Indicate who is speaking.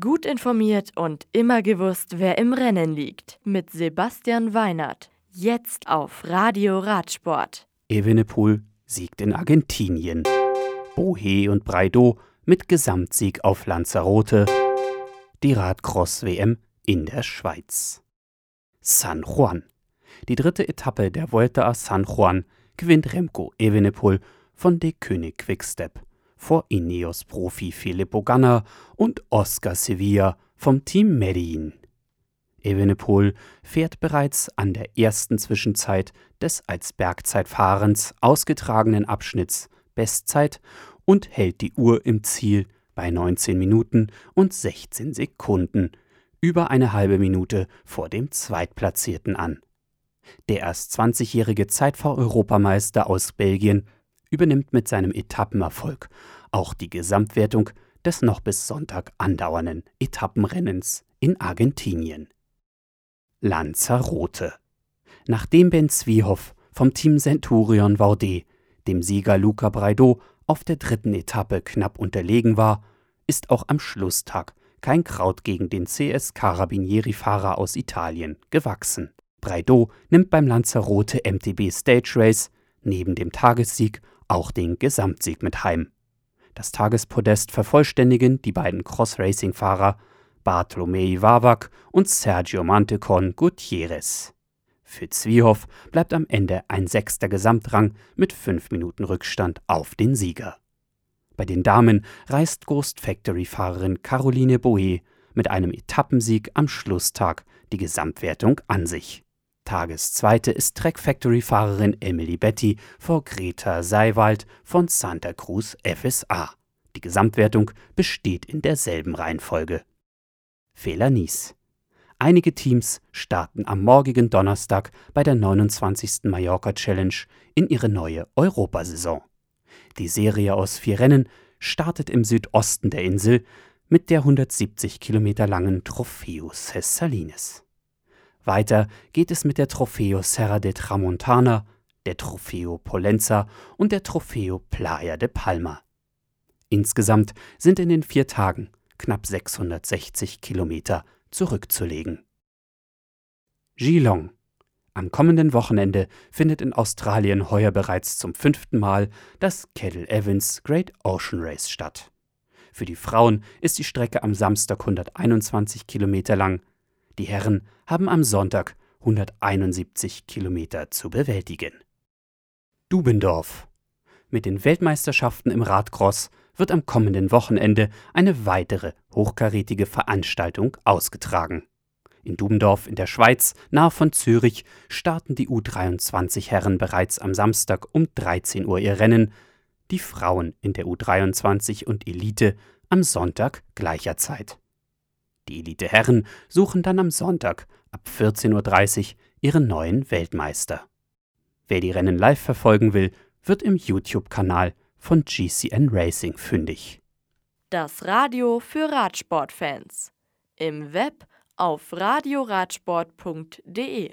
Speaker 1: Gut informiert und immer gewusst, wer im Rennen liegt. Mit Sebastian Weinert. Jetzt auf Radio Radsport.
Speaker 2: Evenepoel siegt in Argentinien. Bohe und Breido mit Gesamtsieg auf Lanzarote. Die Radcross-WM in der Schweiz. San Juan. Die dritte Etappe der Vuelta a San Juan gewinnt Remco Evenepoel von De König Quickstep vor Ineos-Profi Filippo Ganna und Oscar Sevilla vom Team Medellin. Evenepoel fährt bereits an der ersten Zwischenzeit des als Bergzeitfahrens ausgetragenen Abschnitts Bestzeit und hält die Uhr im Ziel bei 19 Minuten und 16 Sekunden, über eine halbe Minute vor dem Zweitplatzierten an. Der erst 20-jährige Zeitfahr-Europameister aus Belgien übernimmt mit seinem Etappenerfolg auch die Gesamtwertung des noch bis Sonntag andauernden Etappenrennens in Argentinien. Lanzarote. Nachdem Ben Zwiehoff vom Team Centurion Vaudet dem Sieger Luca Braido auf der dritten Etappe knapp unterlegen war, ist auch am Schlusstag kein Kraut gegen den CS Carabinieri-Fahrer aus Italien gewachsen. Braido nimmt beim Lanzarote MTB Stage Race neben dem Tagessieg auch den Gesamtsieg mit heim. Das Tagespodest vervollständigen die beiden Cross-Racing-Fahrer Bartolomei Wawak und Sergio Mantecon Gutierrez. Für Zwiehoff bleibt am Ende ein sechster Gesamtrang mit fünf Minuten Rückstand auf den Sieger. Bei den Damen reißt Ghost Factory-Fahrerin Caroline Boe mit einem Etappensieg am Schlusstag die Gesamtwertung an sich. Tageszweite ist Track Factory-Fahrerin Emily Betty vor Greta Seiwald von Santa Cruz FSA. Die Gesamtwertung besteht in derselben Reihenfolge. Fehler Nies. Einige Teams starten am morgigen Donnerstag bei der 29. Mallorca Challenge in ihre neue Europasaison. Die Serie aus vier Rennen startet im Südosten der Insel mit der 170 Kilometer langen Trofeo Cessalines. Weiter geht es mit der Trofeo Serra de Tramontana, der Trofeo Polenza und der Trofeo Playa de Palma. Insgesamt sind in den vier Tagen knapp 660 Kilometer zurückzulegen. Geelong. Am kommenden Wochenende findet in Australien heuer bereits zum fünften Mal das Kettle Evans Great Ocean Race statt. Für die Frauen ist die Strecke am Samstag 121 Kilometer lang, die Herren haben am Sonntag 171 Kilometer zu bewältigen. Dubendorf. Mit den Weltmeisterschaften im Radcross wird am kommenden Wochenende eine weitere hochkarätige Veranstaltung ausgetragen. In Dubendorf in der Schweiz, nahe von Zürich, starten die U23 Herren bereits am Samstag um 13 Uhr ihr Rennen, die Frauen in der U23 und Elite am Sonntag gleicher Zeit. Die Elite-Herren suchen dann am Sonntag ab 14.30 Uhr ihren neuen Weltmeister. Wer die Rennen live verfolgen will, wird im YouTube-Kanal von GCN Racing fündig.
Speaker 1: Das Radio für Radsportfans. Im Web auf radioradsport.de